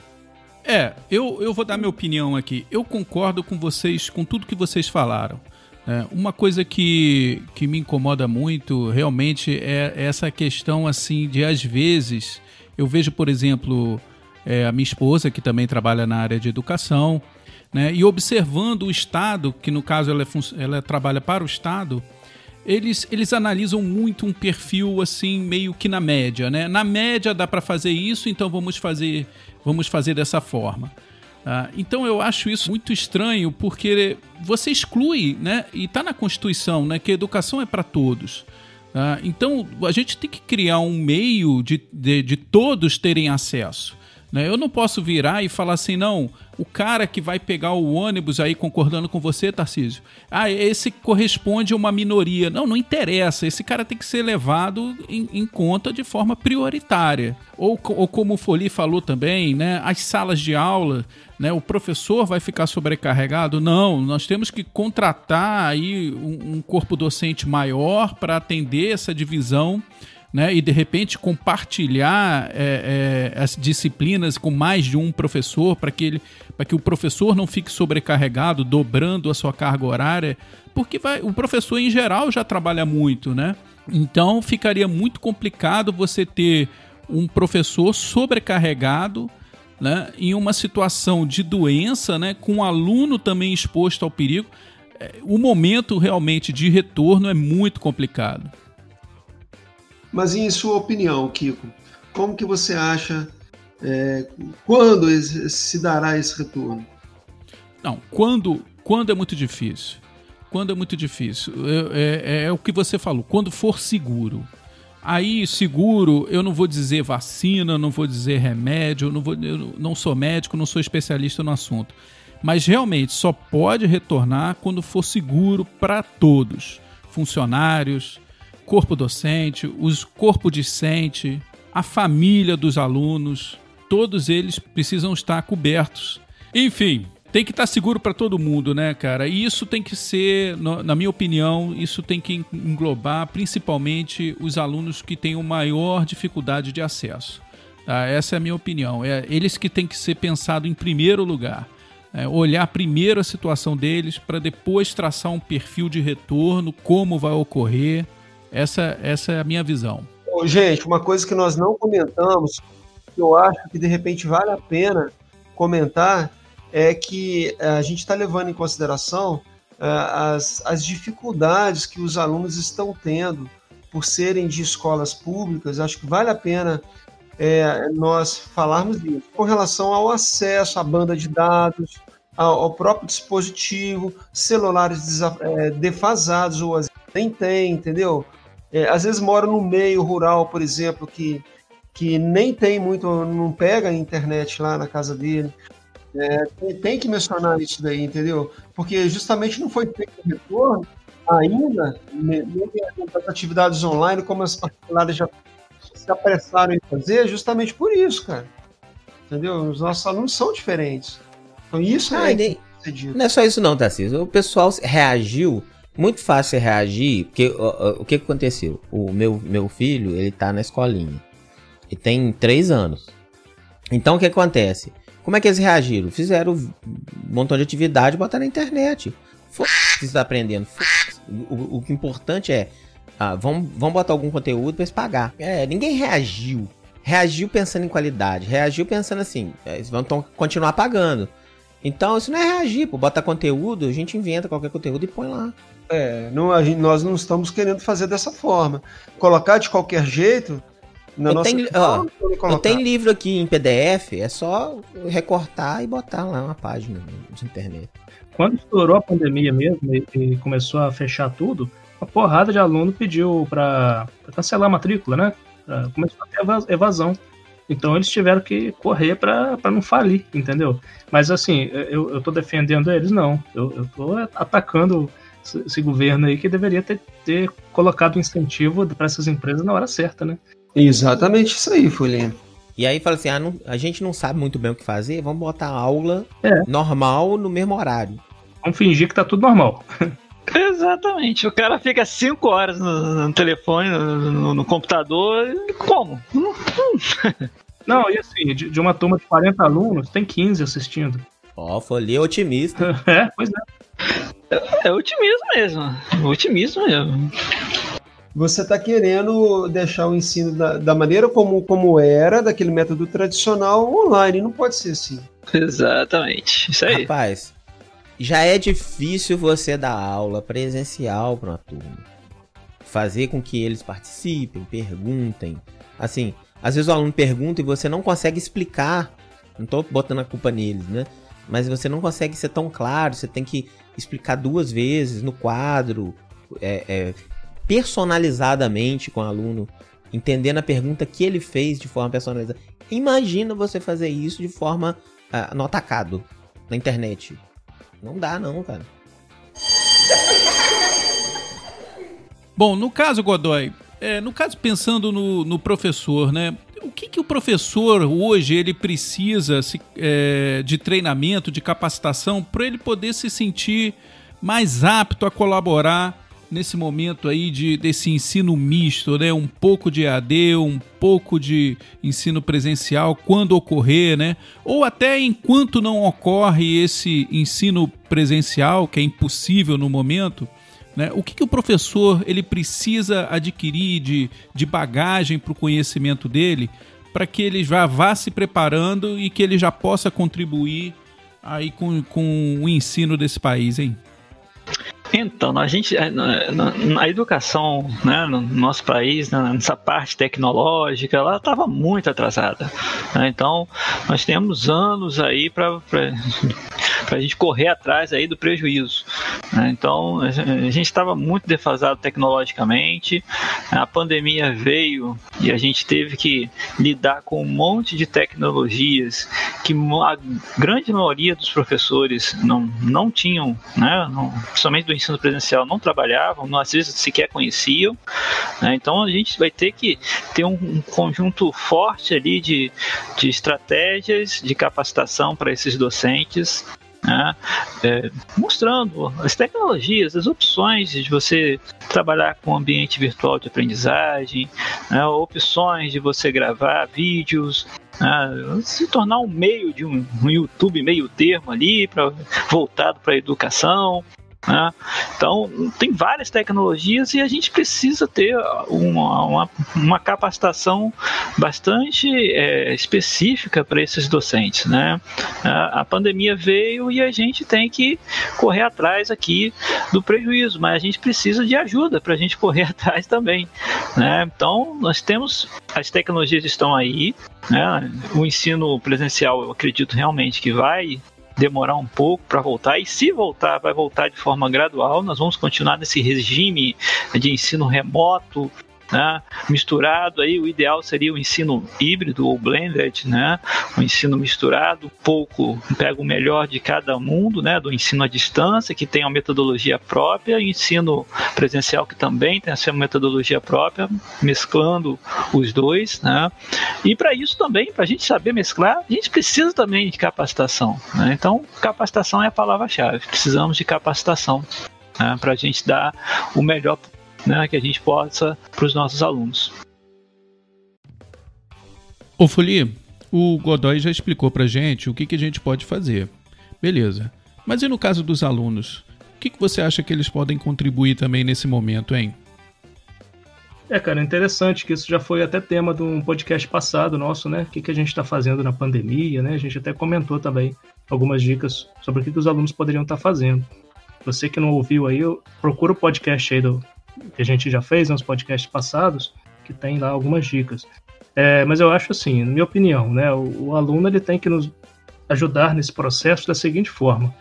É, eu, eu vou dar minha opinião aqui. Eu concordo com vocês, com tudo que vocês falaram. É, uma coisa que, que me incomoda muito realmente é essa questão assim de às vezes eu vejo, por exemplo, é, a minha esposa que também trabalha na área de educação, né, e observando o Estado, que no caso ela, é, ela trabalha para o Estado, eles, eles analisam muito um perfil assim meio que na média, né? Na média dá para fazer isso, então vamos fazer vamos fazer dessa forma. Ah, então eu acho isso muito estranho porque você exclui, né? E está na Constituição, né? Que a educação é para todos. Ah, então a gente tem que criar um meio de, de, de todos terem acesso. Né? Eu não posso virar e falar assim, não, o cara que vai pegar o ônibus aí concordando com você, Tarcísio, ah, esse corresponde a uma minoria. Não, não interessa. Esse cara tem que ser levado em, em conta de forma prioritária. Ou, ou como o Foli falou também, né, as salas de aula, né, o professor vai ficar sobrecarregado? Não, nós temos que contratar aí um, um corpo docente maior para atender essa divisão né, e de repente compartilhar é, é, as disciplinas com mais de um professor para que ele para que o professor não fique sobrecarregado, dobrando a sua carga horária, porque vai, o professor em geral já trabalha muito, né? Então ficaria muito complicado você ter um professor sobrecarregado né, em uma situação de doença, né, com um aluno também exposto ao perigo. É, o momento realmente de retorno é muito complicado. Mas em sua opinião, Kiko, como que você acha é, quando se dará esse retorno? Não, quando, quando é muito difícil. Quando é muito difícil. É, é, é o que você falou, quando for seguro. Aí, seguro, eu não vou dizer vacina, não vou dizer remédio, não, vou, eu não sou médico, não sou especialista no assunto. Mas realmente só pode retornar quando for seguro para todos: funcionários, corpo docente, os corpo discente, a família dos alunos, todos eles precisam estar cobertos. Enfim, tem que estar seguro para todo mundo, né, cara? E isso tem que ser, na minha opinião, isso tem que englobar principalmente os alunos que têm maior dificuldade de acesso. Tá? Essa é a minha opinião. É eles que têm que ser pensado em primeiro lugar. É, olhar primeiro a situação deles para depois traçar um perfil de retorno, como vai ocorrer essa, essa é a minha visão. Gente, uma coisa que nós não comentamos, que eu acho que de repente vale a pena comentar, é que eh, a gente está levando em consideração uh, as, as dificuldades que os alunos estão tendo por serem de escolas públicas. Acho que vale a pena é, nós falarmos disso. Com relação ao acesso à banda de dados, ao, próprio dispositivo, celulares defasados ou nem tem, entendeu? É, às vezes mora no meio rural, por exemplo, que, que nem tem muito, não pega a internet lá na casa dele. É, tem, tem, que mencionar isso daí, entendeu? Porque justamente não foi feito retorno ainda, nem as atividades online, como as particulares já se apressaram em fazer, justamente por isso, cara. Entendeu? Os nossos alunos são diferentes. Então isso ah, é. Nem, não é só isso, não, Tarcísio. O pessoal reagiu muito fácil reagir, porque o, o que aconteceu? O meu, meu filho, ele tá na escolinha. E tem três anos. Então o que acontece? Como é que eles reagiram? Fizeram um montão de atividade botaram na internet. Foda-se que você tá aprendendo. O, o, o importante é. Ah, vamos, vamos botar algum conteúdo para eles pagar. É, ninguém reagiu. Reagiu pensando em qualidade. Reagiu pensando assim. É, eles vão continuar pagando. Então, isso não é reagir, pô. Bota conteúdo, a gente inventa qualquer conteúdo e põe lá. É, não, gente, nós não estamos querendo fazer dessa forma. Colocar de qualquer jeito. Na eu, nossa tenho, ó, eu tenho livro aqui em PDF, é só recortar e botar lá uma página de internet. Quando estourou a pandemia mesmo e, começou a fechar tudo, uma porrada de aluno pediu para cancelar a matrícula, né? Pra, começou a ter evasão. Então eles tiveram que correr para não falir, entendeu? Mas assim, eu, eu tô defendendo eles, não. Eu, eu tô atacando esse governo aí que deveria ter, ter colocado incentivo para essas empresas na hora certa, né? Exatamente isso aí, Folhinha. E aí fala assim: ah, não, a gente não sabe muito bem o que fazer, vamos botar aula é. normal no mesmo horário. Vamos fingir que tá tudo normal. Exatamente. O cara fica 5 horas no, no telefone, no, no, no, computador. Como? Não, e assim, de, de, uma turma de 40 alunos, tem 15 assistindo. Ó, oh, Folia otimista. é, pois é. É, é otimismo mesmo. Otimismo mesmo. Você está querendo deixar o ensino da, da, maneira como, como era, daquele método tradicional, online. Não pode ser assim. Exatamente. Isso aí. Rapaz, já é difícil você dar aula presencial para uma turma. Fazer com que eles participem, perguntem. Assim, às vezes o aluno pergunta e você não consegue explicar. Não tô botando a culpa neles, né? Mas você não consegue ser tão claro, você tem que explicar duas vezes no quadro, é, é, personalizadamente com o aluno, entendendo a pergunta que ele fez de forma personalizada. Imagina você fazer isso de forma uh, no atacado, na internet. Não dá, não, cara. Bom, no caso, Godoy, é, no caso pensando no, no professor, né? O que, que o professor hoje ele precisa se, é, de treinamento, de capacitação, para ele poder se sentir mais apto a colaborar nesse momento aí de, desse ensino misto, né? Um pouco de AD, um pouco de ensino presencial quando ocorrer, né? Ou até enquanto não ocorre esse ensino presencial, que é impossível no momento, né? O que, que o professor ele precisa adquirir de, de bagagem para o conhecimento dele para que ele já vá se preparando e que ele já possa contribuir aí com, com o ensino desse país, hein? Então, a gente, é, a, educação né, no nosso país, nessa parte tecnológica, ela estava muito atrasada. Né? Então, nós temos anos aí para a gente correr atrás aí do prejuízo. Né? Então, a gente estava muito defasado tecnologicamente, a pandemia veio e a gente teve que lidar com um monte de tecnologias que a grande maioria dos professores não, não tinham, né, não, principalmente do ensino presencial, não trabalhavam, não, às vezes sequer conheciam. Né? Então a gente vai ter que ter um, um conjunto forte ali de, de estratégias de capacitação para esses docentes né? É, mostrando as tecnologias, as opções de você trabalhar com ambiente virtual de aprendizagem, né? opções de você gravar vídeos, né? se tornar um meio de um, um YouTube meio termo ali, pra, voltado para a educação. Né? Então, tem várias tecnologias e a gente precisa ter uma, uma, uma capacitação bastante é, específica para esses docentes. Né? A, a, pandemia veio e a gente tem que correr atrás aqui do prejuízo, mas a gente precisa de ajuda para a gente correr atrás também. Né? Então, nós temos, as tecnologias estão aí, né? o ensino presencial, eu acredito realmente que vai demorar um pouco para voltar, e se voltar, vai voltar de forma gradual. Nós vamos continuar nesse regime de ensino remoto, né, misturado aí, o ideal seria o ensino híbrido ou blended, né, o ensino misturado, pouco pega o melhor de cada mundo, né, do ensino à distância, que tem uma metodologia própria, e ensino presencial que também tem a sua metodologia própria, mesclando os dois, né, e para isso também, para a gente saber mesclar, a gente precisa também de capacitação, né, então capacitação é a palavra-chave, precisamos de capacitação né, para a gente dar o melhor né, que a gente possa para os nossos alunos. Ô Folie, o Godoy já explicou para gente o que, que a gente pode fazer. Beleza. Mas e no caso dos alunos? O que, que você acha que eles podem contribuir também nesse momento, hein? É, cara, interessante que isso já foi até tema de um podcast passado nosso, né? O que, que a gente está fazendo na pandemia, né? A gente até comentou também algumas dicas sobre o que, que os alunos poderiam estar tá fazendo. Você que não ouviu aí, procura o podcast aí do, que a gente já fez nos podcasts passados, que tem lá algumas dicas. É, mas eu acho assim, na minha opinião, né, o, o, aluno ele tem que nos ajudar nesse processo da seguinte forma: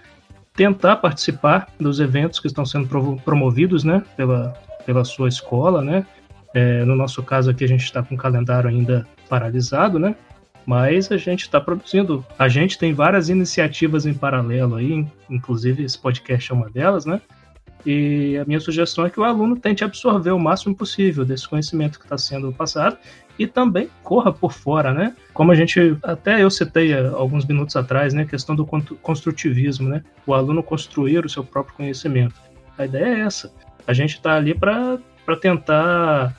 tentar participar dos eventos que estão sendo promovidos, né, pela, pela sua escola, né. É, no nosso caso aqui a gente está com o calendário ainda paralisado, né. Mas a gente está produzindo. A gente tem várias iniciativas em paralelo aí, inclusive esse podcast é uma delas, né? E a minha sugestão é que o aluno tente absorver o máximo possível desse conhecimento que está sendo passado e também corra por fora, né? Como a gente até eu citei alguns minutos atrás, né? A questão do construtivismo, né? O aluno construir o seu próprio conhecimento. A ideia é essa. A gente está ali para tentar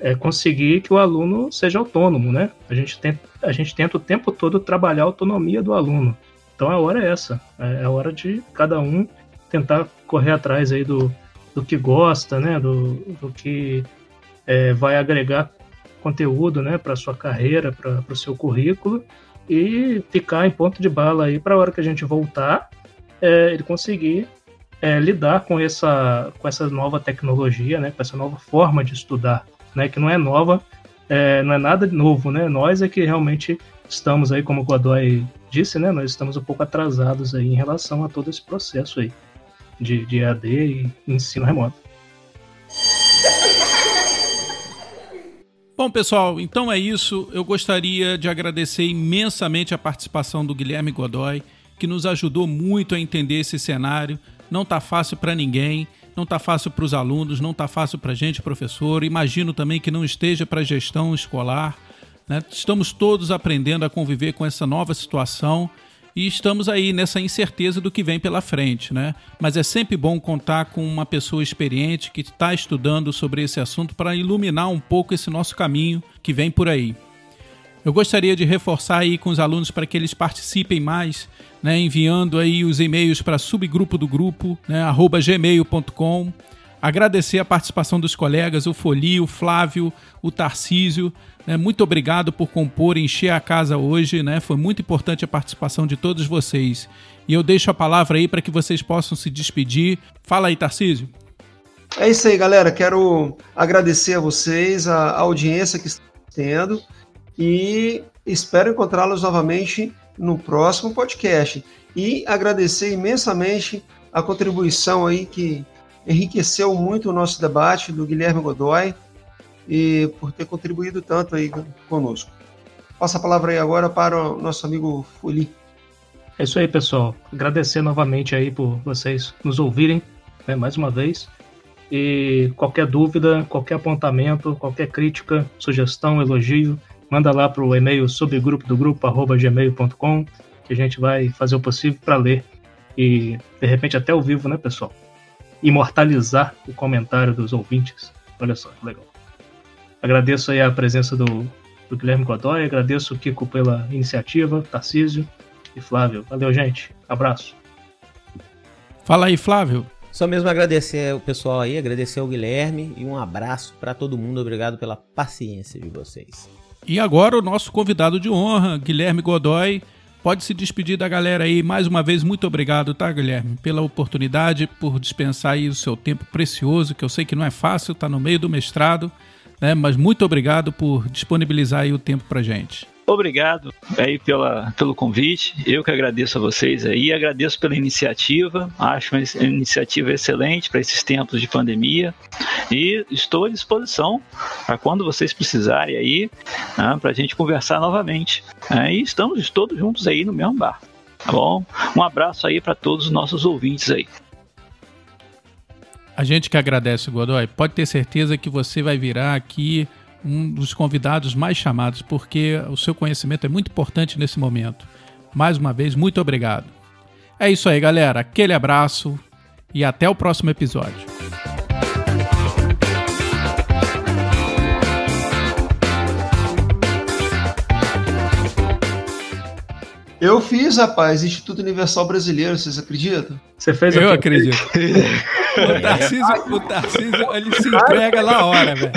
é, conseguir que o aluno seja autônomo, né? A gente, tenta, a gente tenta o tempo todo trabalhar a autonomia do aluno. Então a hora é essa. É a hora de cada um tentar correr atrás aí do, do que gosta, né? Do, do que é, vai agregar conteúdo, né? Para sua carreira, para o seu currículo e ficar em ponto de bala aí para a hora que a gente voltar, é, ele conseguir é, lidar com essa, com essa nova tecnologia, né, com essa nova forma de estudar, né, que não é nova, é, não é nada novo, né? Nós é que realmente estamos aí, como o Godoy disse, né? Nós estamos um pouco atrasados aí em relação a todo esse processo aí de, de EAD e ensino remoto. Bom, pessoal, então é isso. Eu gostaria de agradecer imensamente a participação do Guilherme Godoy, que nos ajudou muito a entender esse cenário. Não está fácil para ninguém, não está fácil para os alunos, não está fácil para a gente, professor. Imagino também que não esteja para a gestão escolar. Né? Estamos todos aprendendo a conviver com essa nova situação e estamos aí nessa incerteza do que vem pela frente, né? Mas é sempre bom contar com uma pessoa experiente que está estudando sobre esse assunto para iluminar um pouco esse nosso caminho que vem por aí. Eu gostaria de reforçar aí com os alunos para que eles participem mais, né, enviando aí os e-mails para subgrupo do grupo, né, gmail.com Agradecer a participação dos colegas, o Foli, o Flávio, o Tarcísio. Né? Muito obrigado por compor e encher a casa hoje. Né? Foi muito importante a participação de todos vocês. E eu deixo a palavra aí para que vocês possam se despedir. Fala aí, Tarcísio. É isso aí, galera. Quero agradecer a vocês, a audiência que estão tendo e espero encontrá-los novamente no próximo podcast. E agradecer imensamente a contribuição aí que enriqueceu muito o nosso debate do Guilherme Godoy e por ter contribuído tanto aí conosco. Passa a palavra aí agora para o nosso amigo Fuli. É isso aí, pessoal. Agradecer novamente aí por vocês nos ouvirem né, mais uma vez. E qualquer dúvida, qualquer apontamento, qualquer crítica, sugestão, elogio, manda lá para o e-mail subgrupo do grupo gmail.com que a gente vai fazer o possível para ler e de repente até ao vivo, né, pessoal? imortalizar o comentário dos ouvintes. Olha só que legal. Agradeço aí a presença do, do Guilherme Godoy, agradeço o Kiko pela iniciativa, Tarcísio e Flávio. Valeu, gente. Abraço. Fala aí, Flávio. Só mesmo agradecer o pessoal aí, agradecer ao Guilherme e um abraço para todo mundo. Obrigado pela paciência de vocês. E agora o nosso convidado de honra, Guilherme Godoy pode se despedir da galera aí. Mais uma vez, muito obrigado, tá, Guilherme? Pela oportunidade, por dispensar aí o seu tempo precioso, que eu sei que não é fácil, tá no meio do mestrado, né? Mas muito obrigado por disponibilizar aí o tempo pra gente. Obrigado aí pela, pelo convite. Eu que agradeço a vocês aí, agradeço pela iniciativa. Acho uma iniciativa excelente para esses tempos de pandemia e estou à disposição para quando vocês precisarem aí, né, para a gente conversar novamente. É, e estamos todos juntos aí no mesmo bar. Tá bom? Um abraço aí para todos os nossos ouvintes aí. A gente que agradece, Godoy. Pode ter certeza que você vai virar aqui um dos convidados mais chamados, porque o seu conhecimento é muito importante nesse momento. Mais uma vez, muito obrigado. É isso aí, galera. Aquele abraço e até o próximo episódio. Eu fiz, rapaz, Instituto Universal Brasileiro, vocês acreditam? Você fez Eu acredito. o Tarcísio, o Tarcísio, ele se entrega na hora, velho.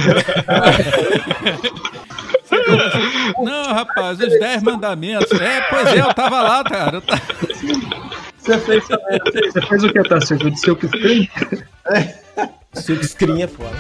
Não, rapaz, os 10 mandamentos. É, pois é, eu tava lá, cara. Você fez, você fez o que, Tarcísio? O de silk screen? Silk screen é foda.